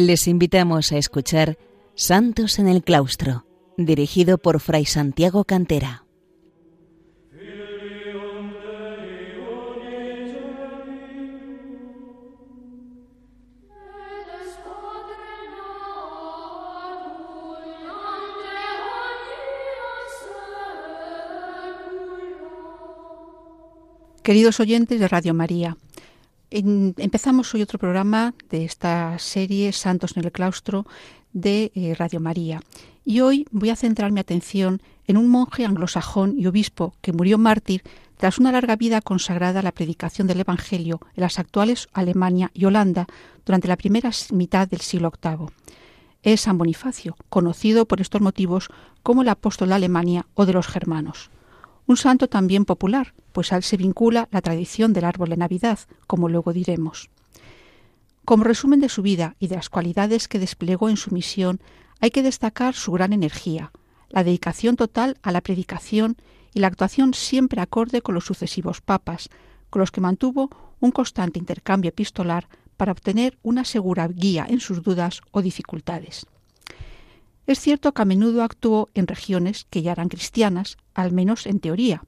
Les invitamos a escuchar Santos en el Claustro, dirigido por Fray Santiago Cantera. Queridos oyentes de Radio María, empezamos hoy otro programa de esta serie Santos en el Claustro de eh, Radio María. Y hoy voy a centrar mi atención en un monje anglosajón y obispo que murió mártir tras una larga vida consagrada a la predicación del Evangelio en las actuales Alemania y Holanda durante la primera mitad del siglo VIII. Es San Bonifacio, conocido por estos motivos como el apóstol de Alemania o de los germanos. Un santo también popular, pues a él se vincula la tradición del árbol de Navidad, como luego diremos. Como resumen de su vida y de las cualidades que desplegó en su misión, hay que destacar su gran energía, la dedicación total a la predicación y la actuación siempre acorde con los sucesivos papas, con los que mantuvo un constante intercambio epistolar para obtener una segura guía en sus dudas o dificultades. Es cierto que a menudo actuó en regiones que ya eran cristianas, al menos en teoría,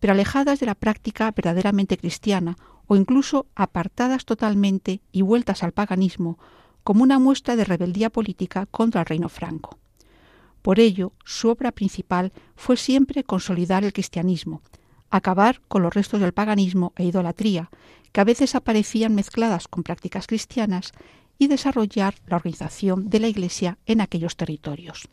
pero alejadas de la práctica verdaderamente cristiana o incluso apartadas totalmente y vueltas al paganismo como una muestra de rebeldía política contra el reino franco. Por ello, su obra principal fue siempre consolidar el cristianismo, acabar con los restos del paganismo e idolatría, que a veces aparecían mezcladas con prácticas cristianas, y desarrollar la organización de la Iglesia en aquellos territorios.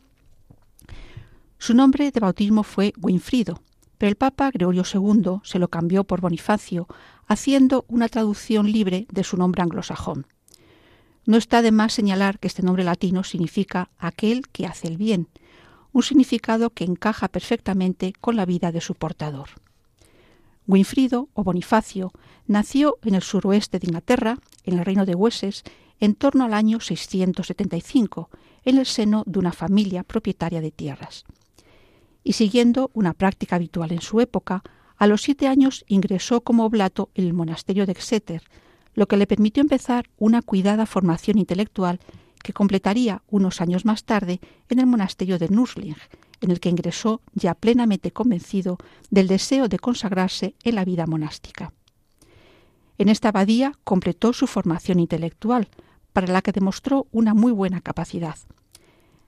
Su nombre de bautismo fue Winfrido, pero el Papa Gregorio II se lo cambió por Bonifacio, haciendo una traducción libre de su nombre anglosajón. No está de más señalar que este nombre latino significa aquel que hace el bien, un significado que encaja perfectamente con la vida de su portador. Winfrido o Bonifacio nació en el suroeste de Inglaterra, en el reino de Wessex, en torno al año 675, en el seno de una familia propietaria de tierras. Y siguiendo una práctica habitual en su época, a los siete años ingresó como oblato en el monasterio de Exeter, lo que le permitió empezar una cuidada formación intelectual que completaría unos años más tarde en el monasterio de Nursling, en el que ingresó ya plenamente convencido del deseo de consagrarse en la vida monástica. En esta abadía completó su formación intelectual, para la que demostró una muy buena capacidad.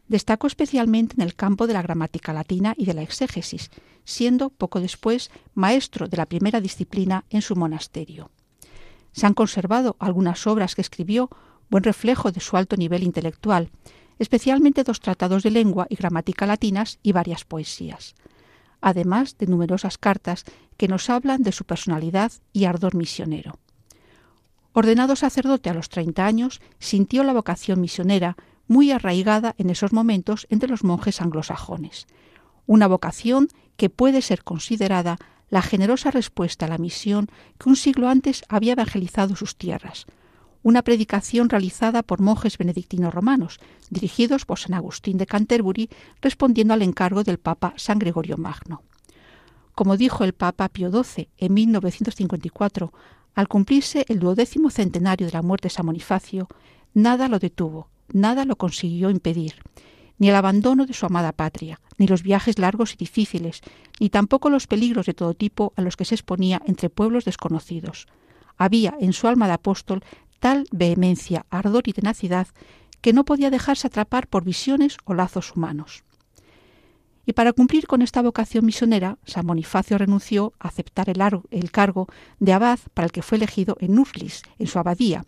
Destacó especialmente en el campo de la gramática latina y de la exégesis, siendo poco después maestro de la primera disciplina en su monasterio. Se han conservado algunas obras que escribió, buen reflejo de su alto nivel intelectual, especialmente dos tratados de lengua y gramática latinas y varias poesías, además de numerosas cartas que nos hablan de su personalidad y ardor misionero. Ordenado sacerdote a los 30 años, sintió la vocación misionera muy arraigada en esos momentos entre los monjes anglosajones. Una vocación que puede ser considerada la generosa respuesta a la misión que un siglo antes había evangelizado sus tierras, una predicación realizada por monjes benedictinos romanos, dirigidos por San Agustín de Canterbury, respondiendo al encargo del Papa San Gregorio Magno. Como dijo el Papa Pío XII en 1954, al cumplirse el duodécimo centenario de la muerte de San Bonifacio, nada lo detuvo, nada lo consiguió impedir, ni el abandono de su amada patria, ni los viajes largos y difíciles, ni tampoco los peligros de todo tipo a los que se exponía entre pueblos desconocidos. Había en su alma de apóstol tal vehemencia, ardor y tenacidad que no podía dejarse atrapar por visiones o lazos humanos. Y para cumplir con esta vocación misionera, San Bonifacio renunció a aceptar el, cargo de abad para el que fue elegido en Nurlis, en su abadía,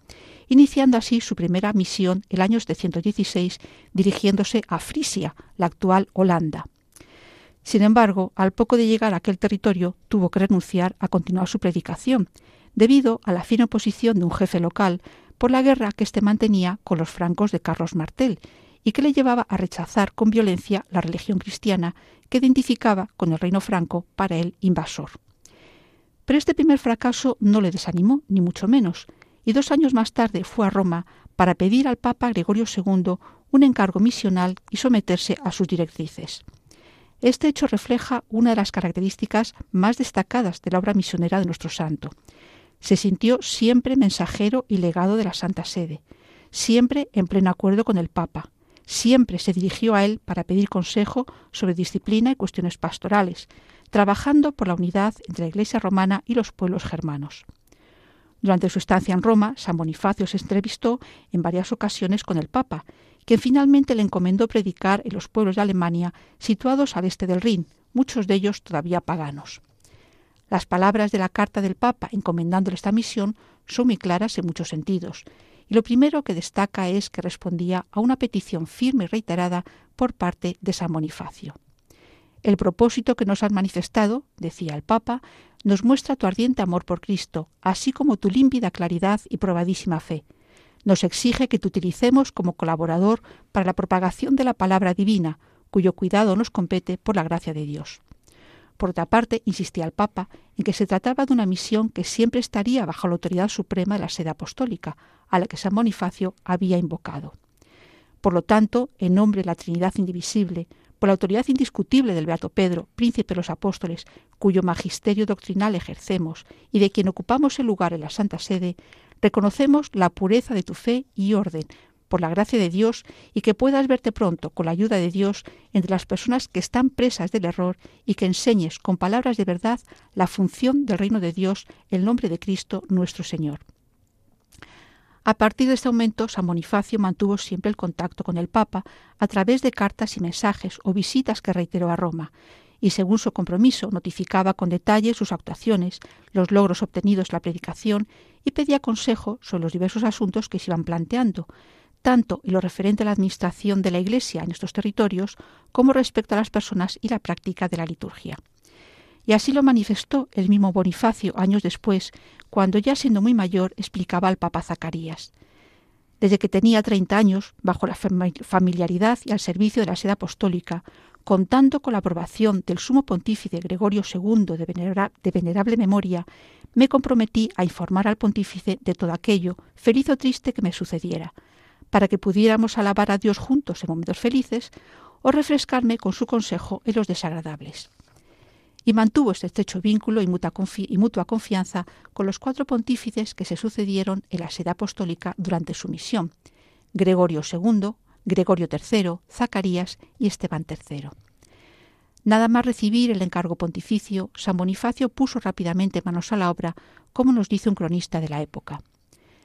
iniciando así su primera misión el año 716, dirigiéndose a Frisia, la actual Holanda. Sin embargo, al poco de llegar a aquel territorio, tuvo que renunciar a continuar su predicación, debido a la fina oposición de un jefe local por la guerra que éste mantenía con los francos de Carlos Martel y que le llevaba a rechazar con violencia la religión cristiana que identificaba con el reino franco para él invasor. Pero este primer fracaso no le desanimó, ni mucho menos, y dos años más tarde fue a Roma para pedir al Papa Gregorio II un encargo misional y someterse a sus directrices. Este hecho refleja una de las características más destacadas de la obra misionera de nuestro santo. Se sintió siempre mensajero y legado de la Santa Sede, siempre en pleno acuerdo con el Papa. Siempre se dirigió a él para pedir consejo sobre disciplina y cuestiones pastorales, trabajando por la unidad entre la Iglesia romana y los pueblos germanos. Durante su estancia en Roma, San Bonifacio se entrevistó en varias ocasiones con el Papa, quien finalmente le encomendó predicar en los pueblos de Alemania situados al este del Rin, muchos de ellos todavía paganos. Las palabras de la carta del Papa encomendándole esta misión son muy claras en muchos sentidos, y lo primero que destaca es que respondía a una petición firme y reiterada por parte de San Bonifacio. El propósito que nos has manifestado, decía el Papa, nos muestra tu ardiente amor por Cristo, así como tu límpida claridad y probadísima fe. Nos exige que te utilicemos como colaborador para la propagación de la palabra divina, cuyo cuidado nos compete por la gracia de Dios. Por otra parte, insistía el Papa en que se trataba de una misión que siempre estaría bajo la autoridad suprema de la sede apostólica, a la que San Bonifacio había invocado. Por lo tanto, en nombre de la Trinidad indivisible, por la autoridad indiscutible del Beato Pedro, príncipe de los apóstoles, cuyo magisterio doctrinal ejercemos y de quien ocupamos el lugar en la Santa Sede, reconocemos la pureza de tu fe y orden, por la gracia de Dios, y que puedas verte pronto, con la ayuda de Dios, entre las personas que están presas del error y que enseñes con palabras de verdad la función del reino de Dios, el nombre de Cristo nuestro Señor. A partir de este momento, San Bonifacio mantuvo siempre el contacto con el Papa a través de cartas y mensajes o visitas que reiteró a Roma, y según su compromiso notificaba con detalle sus actuaciones, los logros obtenidos en la predicación y pedía consejo sobre los diversos asuntos que se iban planteando, tanto en lo referente a la administración de la Iglesia en estos territorios como respecto a las personas y la práctica de la liturgia. Y así lo manifestó el mismo Bonifacio años después, cuando ya siendo muy mayor explicaba al Papa Zacarías. Desde que tenía treinta años, bajo la familiaridad y al servicio de la sede apostólica, contando con la aprobación del sumo pontífice Gregorio II de, de, venerable memoria, me comprometí a informar al pontífice de todo aquello, feliz o triste que me sucediera, para que pudiéramos alabar a Dios juntos en momentos felices o refrescarme con su consejo en los desagradables y mantuvo este estrecho vínculo y mutua, confianza con los cuatro pontífices que se sucedieron en la sede apostólica durante su misión, Gregorio II, Gregorio III, Zacarías y Esteban III. Nada más recibir el encargo pontificio, San Bonifacio puso rápidamente manos a la obra, como nos dice un cronista de la época.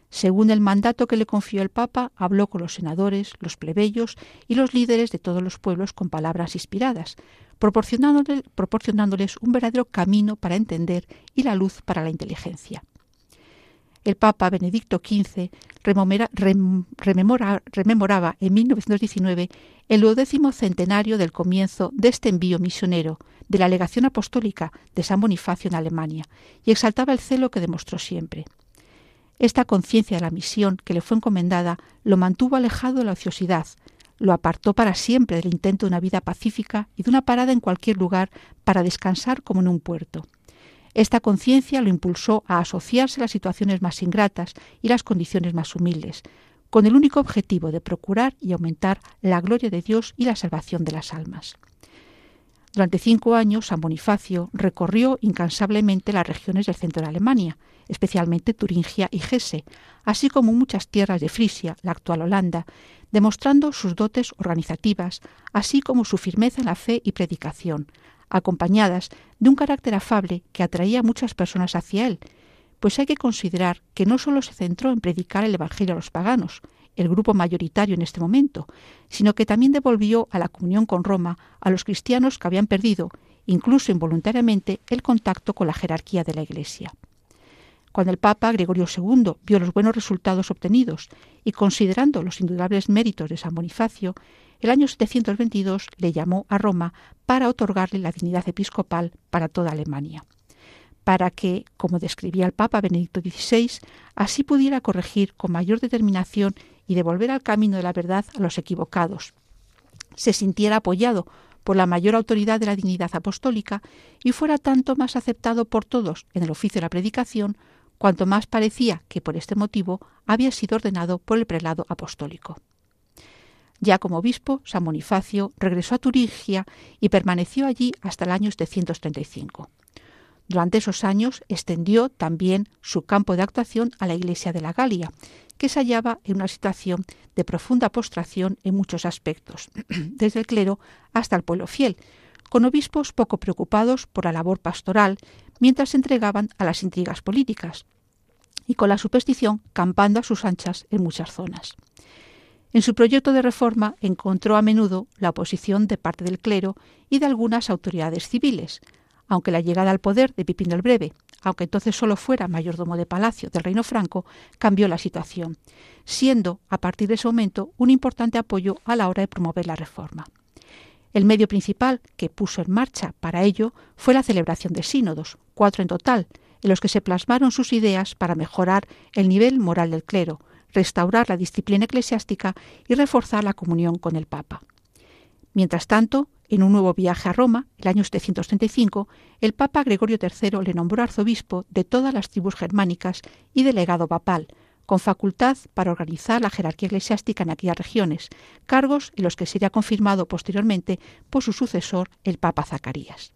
Según el mandato que le confió el Papa, habló con los senadores, los plebeyos y los líderes de todos los pueblos con palabras inspiradas, proporcionándoles un verdadero camino para entender y la luz para la inteligencia. El Papa Benedicto XV rememoraba en 1919 el duodécimo centenario del comienzo de este envío misionero de la legación apostólica de San Bonifacio en Alemania y exaltaba el celo que demostró siempre. Esta conciencia de la misión que le fue encomendada lo mantuvo alejado de la ociosidad, lo apartó para siempre del intento de una vida pacífica y de una parada en cualquier lugar para descansar como en un puerto. Esta conciencia lo impulsó a asociarse a las situaciones más ingratas y las condiciones más humildes, con el único objetivo de procurar y aumentar la gloria de Dios y la salvación de las almas. Durante cinco años, San Bonifacio recorrió incansablemente las regiones del centro de Alemania, especialmente Turingia y Hesse, así como muchas tierras de Frisia, la actual Holanda, demostrando sus dotes organizativas, así como su firmeza en la fe y predicación, acompañadas de un carácter afable que atraía a muchas personas hacia él, pues hay que considerar que no sólo se centró en predicar el Evangelio a los paganos, el grupo mayoritario en este momento, sino que también devolvió a la comunión con Roma a los cristianos que habían perdido, incluso involuntariamente, el contacto con la jerarquía de la Iglesia. Cuando el Papa Gregorio II vio los buenos resultados obtenidos y considerando los indudables méritos de San Bonifacio, el año 722 le llamó a Roma para otorgarle la dignidad episcopal para toda Alemania, para que, como describía el Papa Benedicto XVI, así pudiera corregir con mayor determinación y devolver al camino de la verdad a los equivocados, se sintiera apoyado por la mayor autoridad de la dignidad apostólica y fuera tanto más aceptado por todos en el oficio de la predicación cuanto más parecía que por este motivo había sido ordenado por el prelado apostólico. Ya como obispo, San Bonifacio regresó a Turingia y permaneció allí hasta el año 735. Durante esos años extendió también su campo de actuación a la Iglesia de la Galia, que se hallaba en una situación de profunda postración en muchos aspectos, desde el clero hasta el pueblo fiel, con obispos poco preocupados por la labor pastoral mientras se entregaban a las intrigas políticas, y con la superstición campando a sus anchas en muchas zonas. En su proyecto de reforma encontró a menudo la oposición de parte del clero y de algunas autoridades civiles, aunque la llegada al poder de Pipino el Breve, aunque entonces solo fuera mayordomo de palacio del reino franco, cambió la situación, siendo a partir de ese momento un importante apoyo a la hora de promover la reforma. El medio principal que puso en marcha para ello fue la celebración de sínodos, cuatro en total, en los que se plasmaron sus ideas para mejorar el nivel moral del clero, restaurar la disciplina eclesiástica y reforzar la comunión con el Papa. Mientras tanto, en un nuevo viaje a Roma, el año 735, el Papa Gregorio III le nombró arzobispo de todas las tribus germánicas y delegado papal, con facultad para organizar la jerarquía eclesiástica en aquellas regiones, cargos en los que sería confirmado posteriormente por su sucesor, el Papa Zacarías.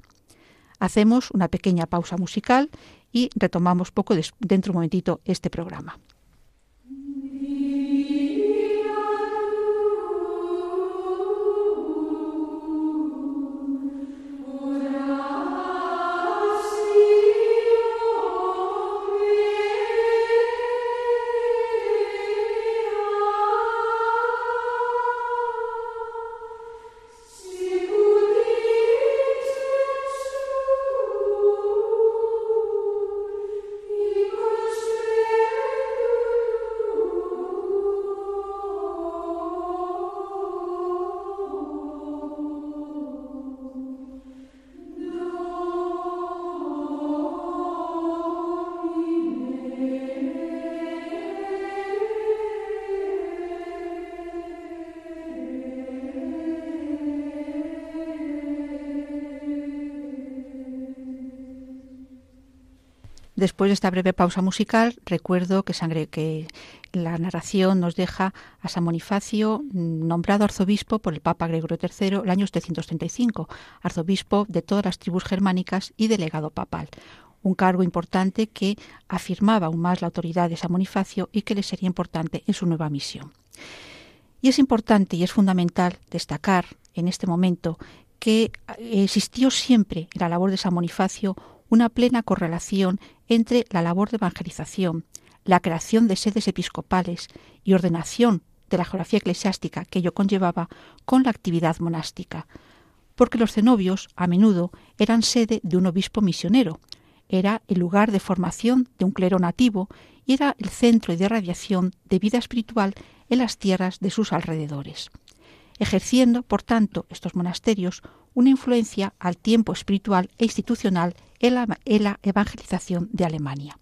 Hacemos una pequeña pausa musical y retomamos poco dentro de un momentito este programa. Después de esta breve pausa musical, recuerdo que, sangre, que la narración nos deja a San Bonifacio, mm, nombrado arzobispo por el Papa Gregorio III el año 735, arzobispo de todas las tribus germánicas y delegado papal. Un cargo importante que afirmaba aún más la autoridad de San Bonifacio y que le sería importante en su nueva misión. Y es importante y es fundamental destacar en este momento que existió siempre la labor de San Bonifacio una plena correlación entre la labor de evangelización, la creación de sedes episcopales y ordenación de la geografía eclesiástica que ello conllevaba con la actividad monástica, porque los cenobios a menudo eran sede de un obispo misionero, era el lugar de formación de un clero nativo y era el centro de radiación de vida espiritual en las tierras de sus alrededores, ejerciendo, por tanto, estos monasterios una influencia al tiempo espiritual e institucional en la, evangelización de Alemania.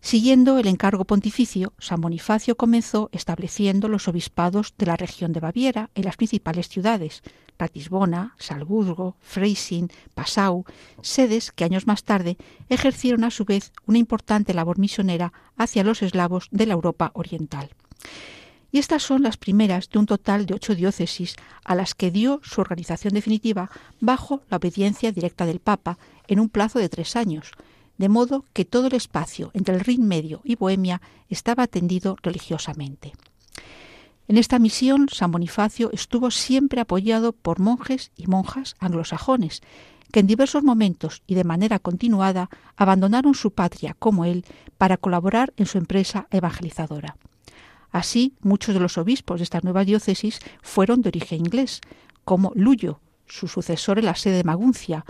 Siguiendo el encargo pontificio, San Bonifacio comenzó estableciendo los obispados de la región de Baviera en las principales ciudades, Ratisbona, Salzburgo, Freising, Passau, sedes que años más tarde ejercieron a su vez una importante labor misionera hacia los eslavos de la Europa oriental y estas son las primeras de un total de ocho diócesis a las que dio su organización definitiva bajo la obediencia directa del Papa en un plazo de tres años, de modo que todo el espacio entre el Rin Medio y Bohemia estaba atendido religiosamente. En esta misión, San Bonifacio estuvo siempre apoyado por monjes y monjas anglosajones, que en diversos momentos y de manera continuada abandonaron su patria como él para colaborar en su empresa evangelizadora. Así, muchos de los obispos de esta nueva diócesis fueron de origen inglés, como Luyo, su sucesor en la sede de Maguncia,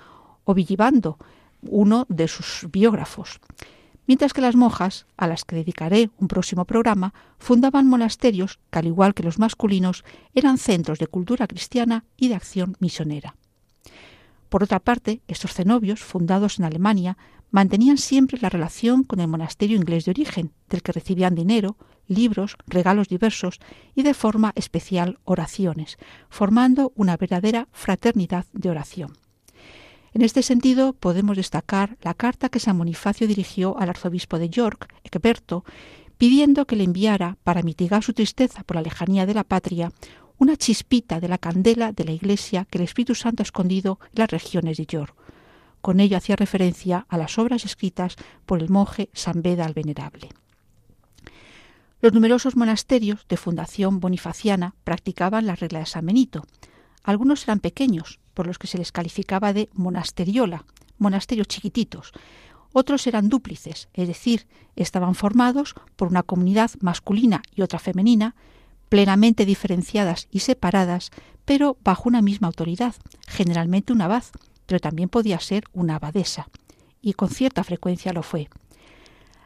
o Villibando, uno de sus biógrafos. Mientras que las monjas, a las que dedicaré un próximo programa, fundaban monasterios que, al igual que los masculinos, eran centros de cultura cristiana y de acción misionera. Por otra parte, estos cenobios, fundados en Alemania, mantenían siempre la relación con el monasterio inglés de origen, del que recibían dinero, libros, regalos diversos y de forma especial oraciones, formando una verdadera fraternidad de oración. En este sentido, podemos destacar la carta que San Bonifacio dirigió al arzobispo de York, Egberto, pidiendo que le enviara, para mitigar su tristeza por la lejanía de la patria, una chispita de la candela de la Iglesia que el Espíritu Santo ha escondido en las regiones de York. Con ello hacía referencia a las obras escritas por el monje San Beda el Venerable. Los numerosos monasterios de fundación bonifaciana practicaban la regla de San Benito. Algunos eran pequeños, por los que se les calificaba de monasteriola, monasterios chiquititos. Otros eran dúplices, es decir, estaban formados por una comunidad masculina y otra femenina, plenamente diferenciadas y separadas, pero bajo una misma autoridad, generalmente un abad, pero también podía ser una abadesa, y con cierta frecuencia lo fue.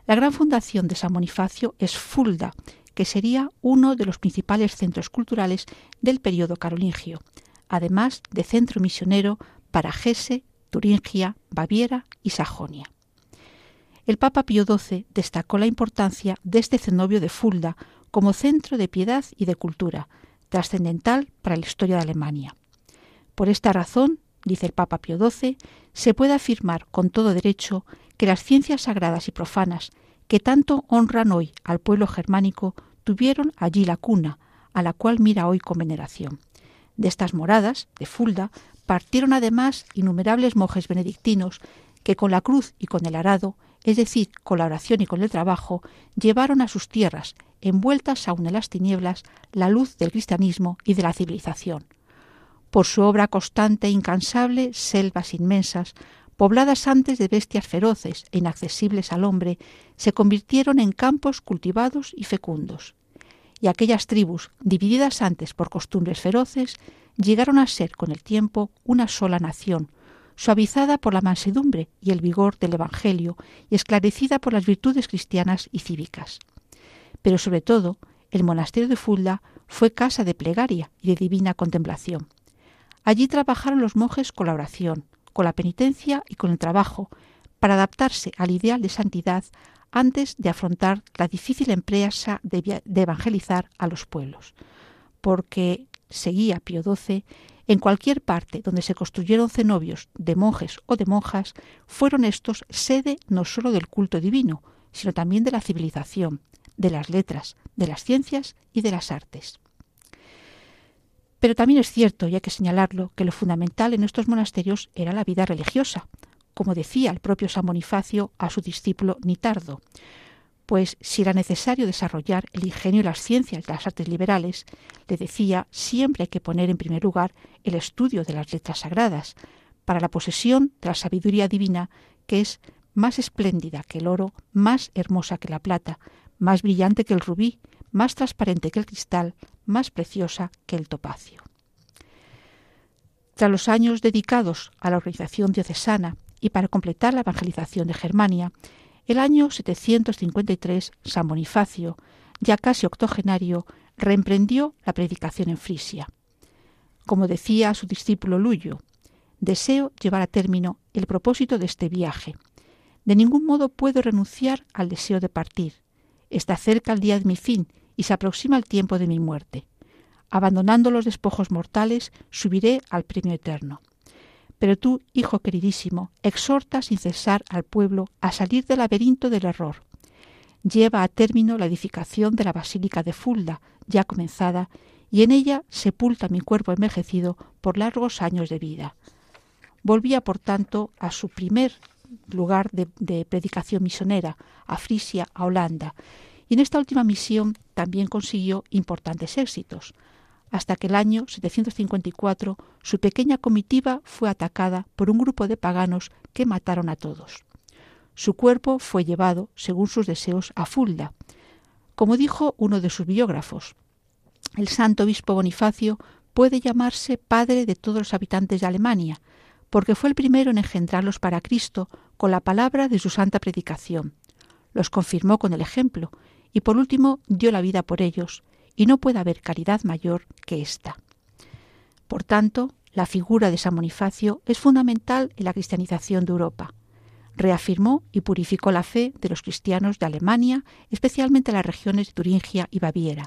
La gran fundación de San Bonifacio es Fulda, que sería uno de los principales centros culturales del periodo carolingio, además de centro misionero para Hesse, Turingia, Baviera y Sajonia. El Papa Pío XII destacó la importancia de este cenobio de Fulda como centro de piedad y de cultura, trascendental para la historia de Alemania. Por esta razón, dice el Papa Pío XII, se puede afirmar con todo derecho que las ciencias sagradas y profanas que tanto honran hoy al pueblo germánico tuvieron allí la cuna, a la cual mira hoy con veneración. De estas moradas, de Fulda, partieron además innumerables monjes benedictinos que con la cruz y con el arado, es decir, con la oración y con el trabajo, llevaron a sus tierras, envueltas aún en las tinieblas, la luz del cristianismo y de la civilización. Por su obra constante e incansable, selvas inmensas, pobladas antes de bestias feroces e inaccesibles al hombre, se convirtieron en campos cultivados y fecundos. Y aquellas tribus, divididas antes por costumbres feroces, llegaron a ser con el tiempo una sola nación, suavizada por la mansedumbre y el vigor del Evangelio y esclarecida por las virtudes cristianas y cívicas. Pero sobre todo, el monasterio de Fulda fue casa de plegaria y de divina contemplación. Allí trabajaron los monjes con la oración, con la penitencia y con el trabajo, para adaptarse al ideal de santidad antes de afrontar la difícil empresa de, evangelizar a los pueblos. Porque, seguía Pío XII, en cualquier parte donde se construyeron cenobios de monjes o de monjas, fueron estos sede no sólo del culto divino, sino también de la civilización, de las letras, de las ciencias y de las artes. Pero también es cierto, y hay que señalarlo, que lo fundamental en estos monasterios era la vida religiosa, como decía el propio San Bonifacio a su discípulo Nitardo, pues si era necesario desarrollar el ingenio y las ciencias de las artes liberales, le decía, siempre hay que poner en primer lugar el estudio de las letras sagradas, para la posesión de la sabiduría divina, que es más espléndida que el oro, más hermosa que la plata, más brillante que el rubí, más transparente que el cristal, más preciosa que el topacio. Tras los años dedicados a la organización diocesana y para completar la evangelización de Germania, el año 753 San Bonifacio, ya casi octogenario, reemprendió la predicación en Frisia. Como decía su discípulo Luyo, deseo llevar a término el propósito de este viaje. De ningún modo puedo renunciar al deseo de partir. Está cerca el día de mi fin y se aproxima el tiempo de mi muerte. Abandonando los despojos mortales, subiré al premio eterno. Pero tú, hijo queridísimo, exhorta sin cesar al pueblo a salir del laberinto del error. Lleva a término la edificación de la Basílica de Fulda, ya comenzada, y en ella sepulta mi cuerpo envejecido por largos años de vida. Volvía, por tanto, a su primer lugar de, de predicación misionera, a Frisia, a Holanda, y en esta última misión también consiguió importantes éxitos, hasta que el año 754 su pequeña comitiva fue atacada por un grupo de paganos que mataron a todos. Su cuerpo fue llevado, según sus deseos, a Fulda. Como dijo uno de sus biógrafos, el santo obispo Bonifacio puede llamarse padre de todos los habitantes de Alemania, porque fue el primero en engendrarlos para Cristo con la palabra de su santa predicación. Los confirmó con el ejemplo y por último dio la vida por ellos, y no puede haber caridad mayor que esta. Por tanto, la figura de San Bonifacio es fundamental en la cristianización de Europa. Reafirmó y purificó la fe de los cristianos de Alemania, especialmente las regiones de Turingia y Baviera.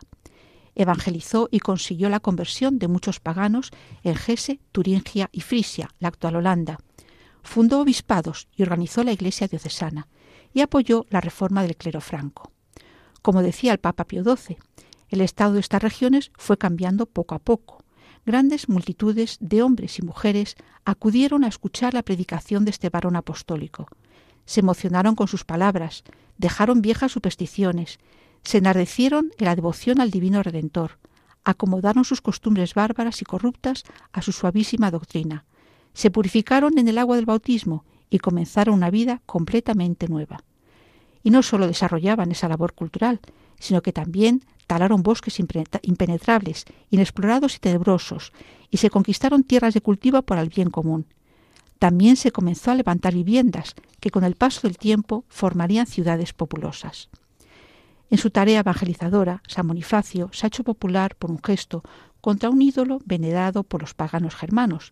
Evangelizó y consiguió la conversión de muchos paganos en Hesse, Turingia y Frisia, la actual Holanda. Fundó obispados y organizó la Iglesia diocesana y apoyó la reforma del clero franco. Como decía el Papa Pío XII, el estado de estas regiones fue cambiando poco a poco. Grandes multitudes de hombres y mujeres acudieron a escuchar la predicación de este varón apostólico. Se emocionaron con sus palabras, dejaron viejas supersticiones, se enardecieron en la devoción al Divino Redentor, acomodaron sus costumbres bárbaras y corruptas a su suavísima doctrina, se purificaron en el agua del bautismo y comenzaron una vida completamente nueva. Y no sólo desarrollaban esa labor cultural, sino que también talaron bosques impenetrables, inexplorados y tenebrosos, y se conquistaron tierras de cultivo para el bien común. También se comenzó a levantar viviendas que con el paso del tiempo formarían ciudades populosas. En su tarea evangelizadora, San Bonifacio se ha hecho popular por un gesto contra un ídolo venerado por los paganos germanos.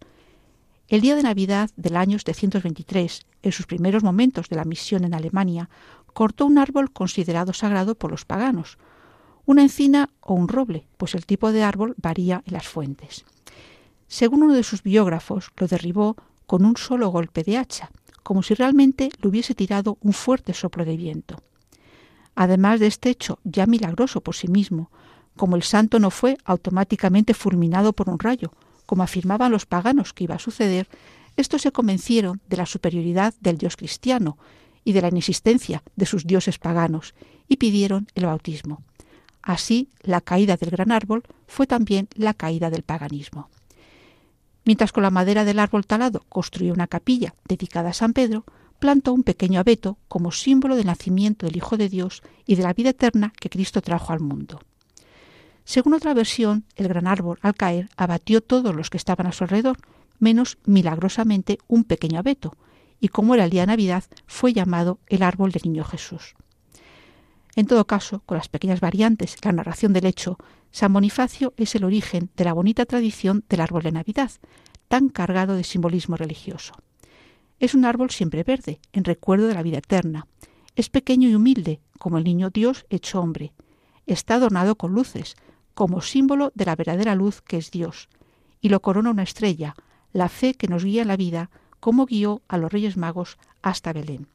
El día de Navidad del año 723, en sus primeros momentos de la misión en Alemania, cortó un árbol considerado sagrado por los paganos, una encina o un roble, pues el tipo de árbol varía en las fuentes. Según uno de sus biógrafos, lo derribó con un solo golpe de hacha, como si realmente le hubiese tirado un fuerte soplo de viento. Además de este hecho ya milagroso por sí mismo, como el santo no fue automáticamente fulminado por un rayo, como afirmaban los paganos que iba a suceder, estos se convencieron de la superioridad del dios cristiano y de la inexistencia de sus dioses paganos, y pidieron el bautismo. Así, la caída del gran árbol fue también la caída del paganismo. Mientras con la madera del árbol talado construyó una capilla dedicada a San Pedro, plantó un pequeño abeto como símbolo del nacimiento del Hijo de Dios y de la vida eterna que Cristo trajo al mundo. Según otra versión, el gran árbol, al caer, abatió todos los que estaban a su alrededor, menos milagrosamente un pequeño abeto, y como era el día de Navidad, fue llamado el árbol del Niño Jesús. En todo caso, con las pequeñas variantes la narración del hecho, San Bonifacio es el origen de la bonita tradición del árbol de Navidad, tan cargado de simbolismo religioso. Es un árbol siempre verde, en recuerdo de la vida eterna. Es pequeño y humilde, como el niño Dios hecho hombre. Está adornado con luces, como símbolo de la verdadera luz que es Dios. Y lo corona una estrella, la fe que nos guía en la vida, como guió a los Reyes Magos hasta Belén.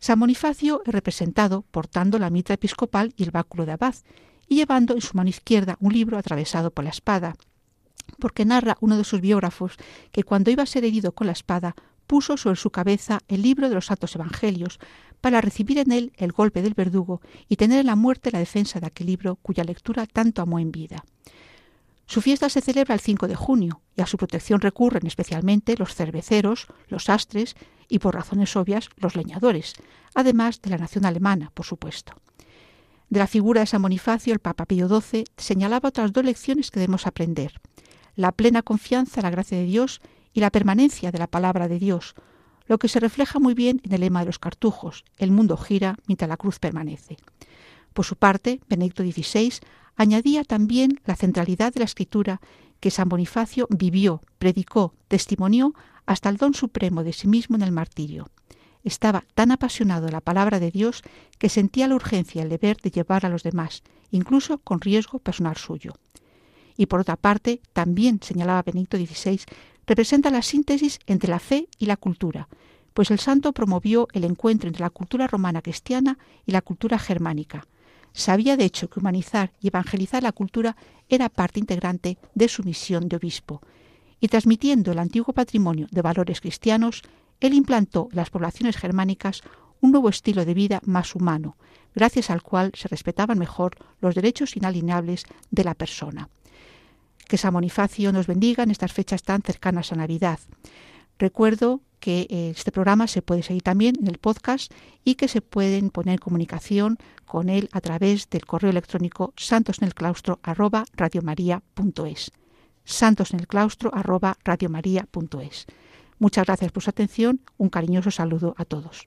San Bonifacio es representado portando la mitra episcopal y el báculo de abad, y llevando en su mano izquierda un libro atravesado por la espada, porque narra uno de sus biógrafos que cuando iba a ser herido con la espada puso sobre su cabeza el libro de los Santos Evangelios, para recibir en él el golpe del verdugo y tener en la muerte la defensa de aquel libro cuya lectura tanto amó en vida. Su fiesta se celebra el 5 de junio y a su protección recurren especialmente los cerveceros, los astres y, por razones obvias, los leñadores, además de la nación alemana, por supuesto. De la figura de San Bonifacio, el Papa Pío XII señalaba otras dos lecciones que debemos aprender. La plena confianza en la gracia de Dios y la permanencia de la palabra de Dios, lo que se refleja muy bien en el lema de los cartujos, el mundo gira mientras la cruz permanece. Por su parte, Benedicto XVI añadía también la centralidad de la escritura que San Bonifacio vivió, predicó, testimonió hasta el don supremo de sí mismo en el martirio. Estaba tan apasionado de la palabra de Dios que sentía la urgencia y el deber de llevar a los demás, incluso con riesgo personal suyo. Y por otra parte, también señalaba Benedicto XVI representa la síntesis entre la fe y la cultura, pues el santo promovió el encuentro entre la cultura romana cristiana y la cultura germánica. Sabía de hecho que humanizar y evangelizar la cultura era parte integrante de su misión de obispo, y transmitiendo el antiguo patrimonio de valores cristianos, él implantó en las poblaciones germánicas un nuevo estilo de vida más humano, gracias al cual se respetaban mejor los derechos inalienables de la persona. Que San Bonifacio nos bendiga en estas fechas tan cercanas a Navidad. Recuerdo que eh, este programa se puede seguir también en el podcast y que se pueden poner en comunicación con él a través del correo electrónico santosnelclaustro@radiomaria.es. santosnelclaustro@radiomaria.es. Muchas gracias por su atención. Un cariñoso saludo a todos.